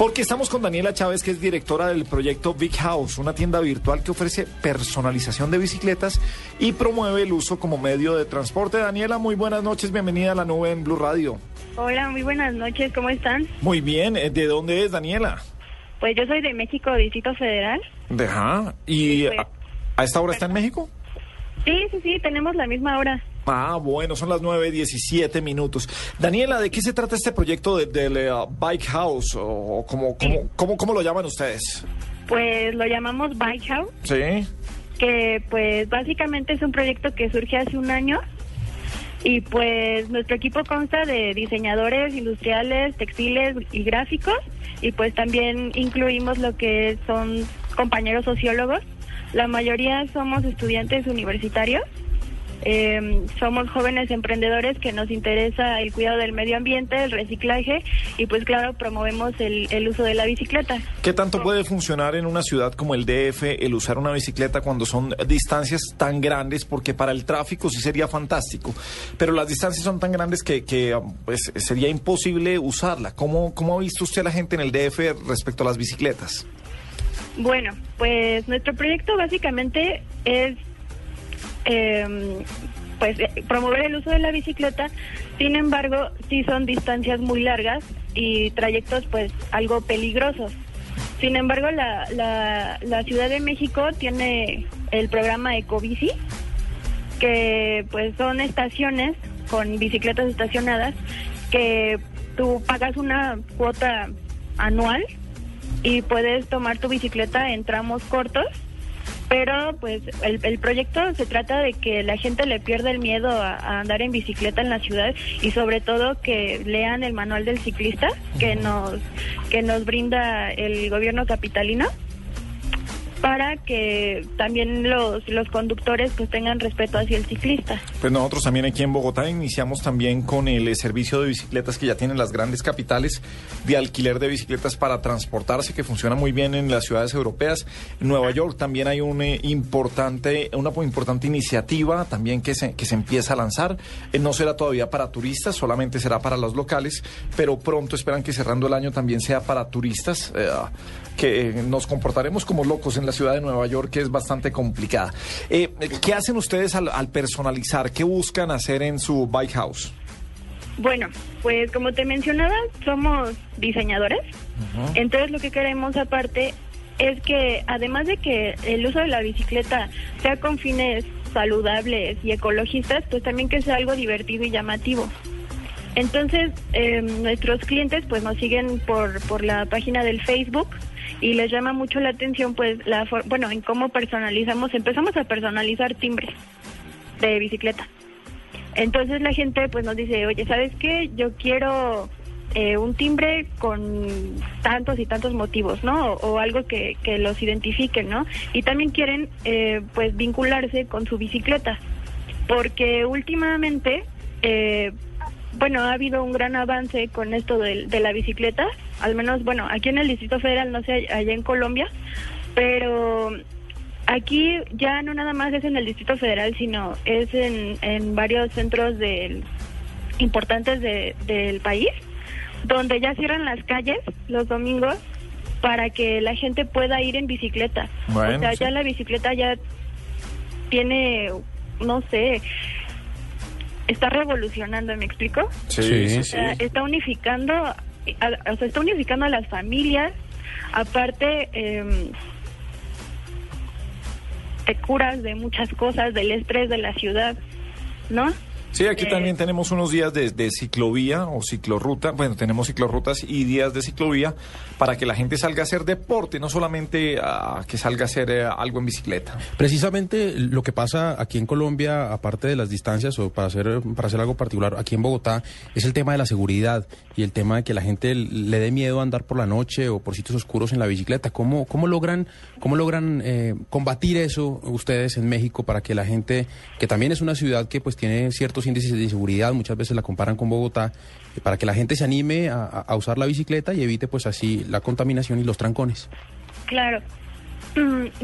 Porque estamos con Daniela Chávez, que es directora del proyecto Big House, una tienda virtual que ofrece personalización de bicicletas y promueve el uso como medio de transporte. Daniela, muy buenas noches, bienvenida a la nube en Blue Radio. Hola, muy buenas noches, ¿cómo están? Muy bien, ¿de dónde es Daniela? Pues yo soy de México, Distrito Federal. Ajá, ¿y pues, a, a esta hora está en México? Sí, sí, sí, tenemos la misma hora. Ah, bueno, son las 9.17 minutos. Daniela, ¿de qué se trata este proyecto del de, de, uh, Bike House? ¿O cómo, cómo, cómo, cómo lo llaman ustedes? Pues lo llamamos Bike House, Sí. que pues básicamente es un proyecto que surge hace un año y pues nuestro equipo consta de diseñadores industriales, textiles y gráficos y pues también incluimos lo que son compañeros sociólogos. La mayoría somos estudiantes universitarios. Eh, somos jóvenes emprendedores que nos interesa el cuidado del medio ambiente, el reciclaje y pues claro, promovemos el, el uso de la bicicleta. ¿Qué tanto puede funcionar en una ciudad como el DF el usar una bicicleta cuando son distancias tan grandes? Porque para el tráfico sí sería fantástico, pero las distancias son tan grandes que, que pues, sería imposible usarla. ¿Cómo, ¿Cómo ha visto usted a la gente en el DF respecto a las bicicletas? Bueno, pues nuestro proyecto básicamente es eh, pues eh, promover el uso de la bicicleta. Sin embargo, sí son distancias muy largas y trayectos pues algo peligrosos. Sin embargo, la, la, la Ciudad de México tiene el programa Ecobici, que pues son estaciones con bicicletas estacionadas que tú pagas una cuota anual y puedes tomar tu bicicleta en tramos cortos pero pues el, el, proyecto se trata de que la gente le pierda el miedo a, a, andar en bicicleta en la ciudad y sobre todo que lean el manual del ciclista que nos que nos brinda el gobierno capitalino para que también los, los conductores pues tengan respeto hacia el ciclista. Pues nosotros también aquí en Bogotá iniciamos también con el servicio de bicicletas que ya tienen las grandes capitales de alquiler de bicicletas para transportarse que funciona muy bien en las ciudades europeas. En Nueva York también hay un eh, importante, una importante iniciativa también que se, que se empieza a lanzar. Eh, no será todavía para turistas, solamente será para los locales, pero pronto esperan que cerrando el año también sea para turistas, eh, que nos comportaremos como locos en la ciudad de Nueva York, que es bastante complicada. Eh, ¿Qué hacen ustedes al, al, personalizar? ¿Qué buscan hacer en su bike house? Bueno, pues como te mencionaba, somos diseñadores. Uh -huh. Entonces lo que queremos aparte es que además de que el uso de la bicicleta sea con fines saludables y ecologistas, pues también que sea algo divertido y llamativo. Entonces, eh, nuestros clientes pues nos siguen por, por la página del Facebook y les llama mucho la atención pues la bueno en cómo personalizamos empezamos a personalizar timbres de bicicleta. Entonces la gente pues nos dice oye sabes qué yo quiero eh, un timbre con tantos y tantos motivos no o, algo que, que, los identifiquen no y también quieren eh, pues vincularse con su bicicleta porque últimamente eh, bueno, ha habido un gran avance con esto de, de, la bicicleta, al menos, bueno, aquí en el Distrito Federal, no sé, allá en Colombia, pero aquí ya no nada más es en el Distrito Federal, sino es en, en varios centros del, importantes de, del país, donde ya cierran las calles los domingos para que la gente pueda ir en bicicleta. Bueno, o sea, sí. ya la bicicleta ya tiene, no sé, está revolucionando, ¿me explico? Sí, sí, o sea, sí. Está unificando, o sea, está unificando a las familias, aparte eh, te curas de muchas cosas, del estrés de la ciudad, ¿no? Sí, aquí eh, también tenemos unos días de, de, ciclovía o ciclorruta. Bueno, tenemos ciclorrutas y días de ciclovía para que la gente salga a hacer deporte, no solamente a que salga a hacer eh, algo en bicicleta. Precisamente lo que pasa aquí en Colombia, aparte de las distancias o para hacer, para hacer algo particular, aquí en Bogotá, es el tema de la seguridad y el tema de que la gente le dé miedo a andar por la noche o por sitios oscuros en la bicicleta. ¿Cómo, cómo logran, cómo logran eh, combatir eso ustedes en México para que la gente, que también es una ciudad que pues tiene ciertos índices de inseguridad, muchas veces la comparan con Bogotá, para que la gente se anime a, a, usar la bicicleta y evite pues así la contaminación y los trancones. Claro.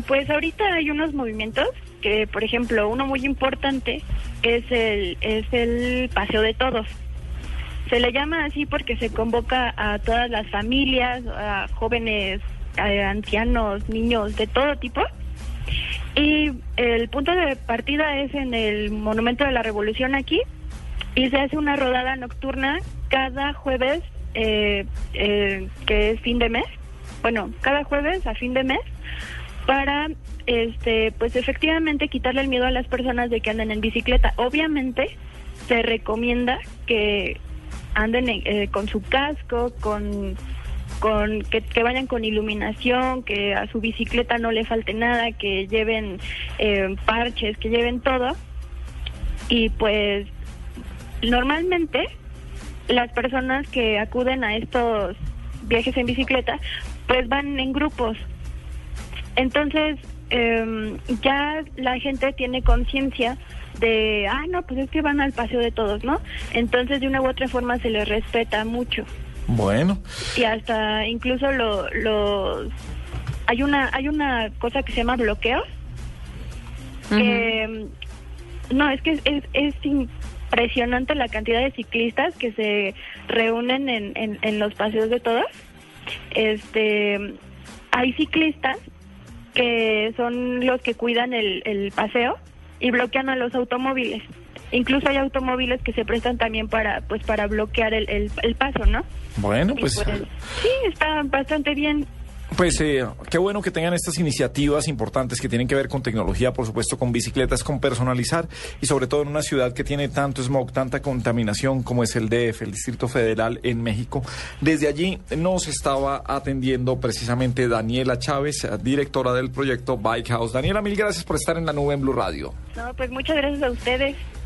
Pues ahorita hay unos movimientos que, por ejemplo, uno muy importante es el, es el paseo de todos. Se le llama así porque se convoca a todas las familias, a jóvenes, a ancianos, niños de todo tipo. Y el punto de partida es en el Monumento de la Revolución aquí y se hace una rodada nocturna cada jueves, eh, eh, que es fin de mes. Bueno, cada jueves a fin de mes para este pues efectivamente quitarle el miedo a las personas de que anden en bicicleta. Obviamente se recomienda que anden eh, con su casco, con con que, vayan con iluminación, que a su bicicleta no le falte nada, que lleven eh, parches, que lleven todo. Y pues normalmente las personas que acuden a estos viajes en bicicleta, pues van en grupos. Entonces, eh, ya la gente tiene conciencia de, ah, no, pues es que van al paseo de todos, ¿no? Entonces, de una u otra forma se les respeta mucho. Bueno. Y hasta incluso lo, los... Hay una, hay una cosa que se llama bloqueo. no, es que es, es, impresionante la cantidad de ciclistas que se reúnen en, en, en los paseos de todos. Este, hay ciclistas que son los que cuidan el, el paseo y bloquean a los automóviles. Incluso hay automóviles que se prestan también para pues para bloquear el, el, paso, ¿no? Bueno, pues, pues... Sí, está bastante bien. Pues eh, qué bueno que tengan estas iniciativas importantes que tienen que ver con tecnología, por supuesto, con bicicletas, con personalizar y sobre todo en una ciudad que tiene tanto smog, tanta contaminación como es el DF, el Distrito Federal en México. Desde allí nos estaba atendiendo precisamente Daniela Chávez, directora del proyecto Bike House. Daniela, mil gracias por estar en la nube en Blue Radio. No, pues muchas gracias a ustedes.